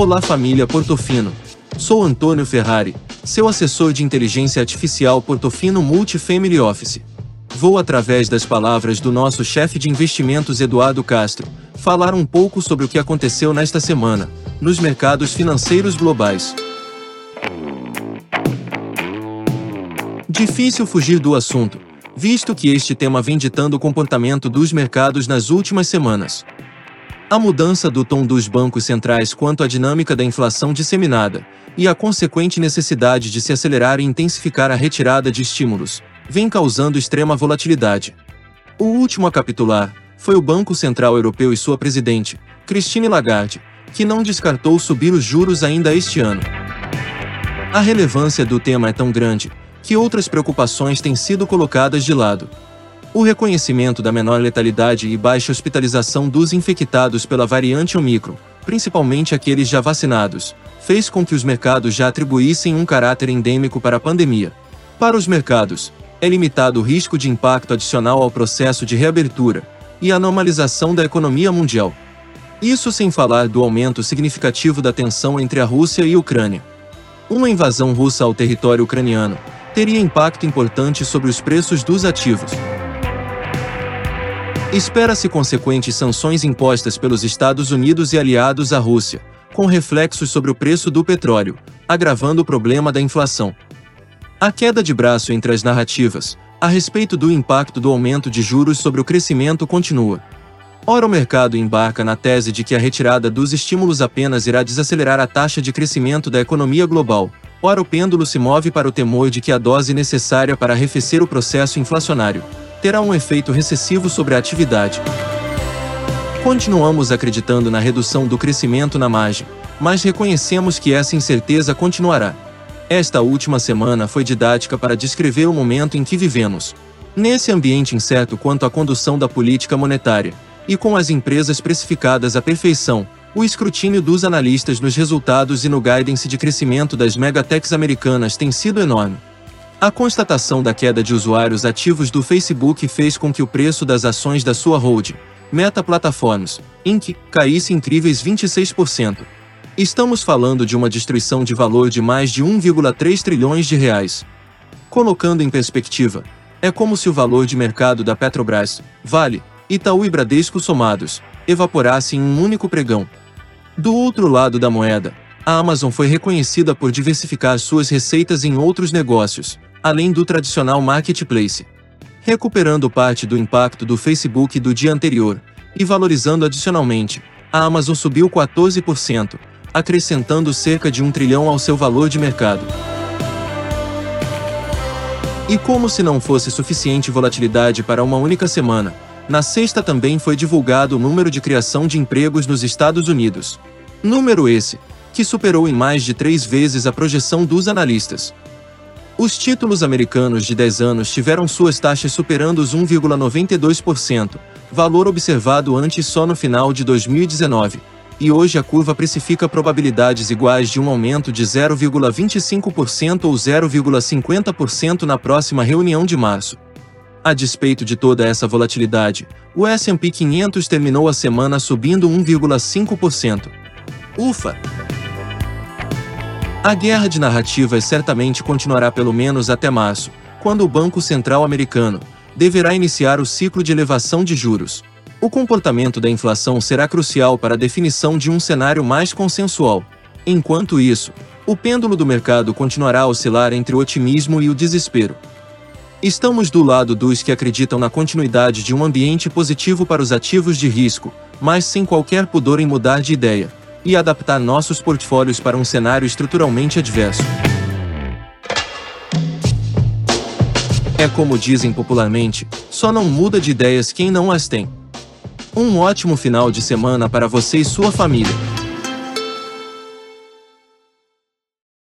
Olá família Portofino. Sou Antônio Ferrari, seu assessor de inteligência artificial Portofino Multifamily Office. Vou através das palavras do nosso chefe de investimentos Eduardo Castro, falar um pouco sobre o que aconteceu nesta semana, nos mercados financeiros globais. Difícil fugir do assunto, visto que este tema vem ditando o comportamento dos mercados nas últimas semanas. A mudança do tom dos bancos centrais quanto à dinâmica da inflação disseminada e a consequente necessidade de se acelerar e intensificar a retirada de estímulos vem causando extrema volatilidade. O último a capitular foi o Banco Central Europeu e sua presidente, Christine Lagarde, que não descartou subir os juros ainda este ano. A relevância do tema é tão grande que outras preocupações têm sido colocadas de lado. O reconhecimento da menor letalidade e baixa hospitalização dos infectados pela variante Omicron, principalmente aqueles já vacinados, fez com que os mercados já atribuíssem um caráter endêmico para a pandemia. Para os mercados, é limitado o risco de impacto adicional ao processo de reabertura e a normalização da economia mundial. Isso sem falar do aumento significativo da tensão entre a Rússia e a Ucrânia. Uma invasão russa ao território ucraniano teria impacto importante sobre os preços dos ativos. Espera-se consequentes sanções impostas pelos Estados Unidos e aliados à Rússia, com reflexos sobre o preço do petróleo, agravando o problema da inflação. A queda de braço entre as narrativas, a respeito do impacto do aumento de juros sobre o crescimento continua. Ora, o mercado embarca na tese de que a retirada dos estímulos apenas irá desacelerar a taxa de crescimento da economia global, ora, o pêndulo se move para o temor de que a dose necessária para arrefecer o processo inflacionário terá um efeito recessivo sobre a atividade. Continuamos acreditando na redução do crescimento na margem, mas reconhecemos que essa incerteza continuará. Esta última semana foi didática para descrever o momento em que vivemos. Nesse ambiente incerto quanto à condução da política monetária, e com as empresas precificadas à perfeição, o escrutínio dos analistas nos resultados e no guidance de crescimento das megatechs americanas tem sido enorme. A constatação da queda de usuários ativos do Facebook fez com que o preço das ações da sua holding, Meta Platforms, Inc., caísse incríveis 26%. Estamos falando de uma destruição de valor de mais de 1,3 trilhões de reais. Colocando em perspectiva, é como se o valor de mercado da Petrobras, Vale, Itaú e Bradesco somados, evaporasse em um único pregão. Do outro lado da moeda, a Amazon foi reconhecida por diversificar suas receitas em outros negócios, além do tradicional marketplace. Recuperando parte do impacto do Facebook do dia anterior e valorizando adicionalmente, a Amazon subiu 14%, acrescentando cerca de um trilhão ao seu valor de mercado. E como se não fosse suficiente volatilidade para uma única semana, na sexta também foi divulgado o número de criação de empregos nos Estados Unidos. Número esse, que superou em mais de três vezes a projeção dos analistas. Os títulos americanos de 10 anos tiveram suas taxas superando os 1,92%, valor observado antes só no final de 2019, e hoje a curva precifica probabilidades iguais de um aumento de 0,25% ou 0,50% na próxima reunião de março. A despeito de toda essa volatilidade, o S&P 500 terminou a semana subindo 1,5%. Ufa! A guerra de narrativas certamente continuará pelo menos até março, quando o Banco Central Americano deverá iniciar o ciclo de elevação de juros. O comportamento da inflação será crucial para a definição de um cenário mais consensual. Enquanto isso, o pêndulo do mercado continuará a oscilar entre o otimismo e o desespero. Estamos do lado dos que acreditam na continuidade de um ambiente positivo para os ativos de risco, mas sem qualquer pudor em mudar de ideia e adaptar nossos portfólios para um cenário estruturalmente adverso. É como dizem popularmente, só não muda de ideias quem não as tem. Um ótimo final de semana para você e sua família.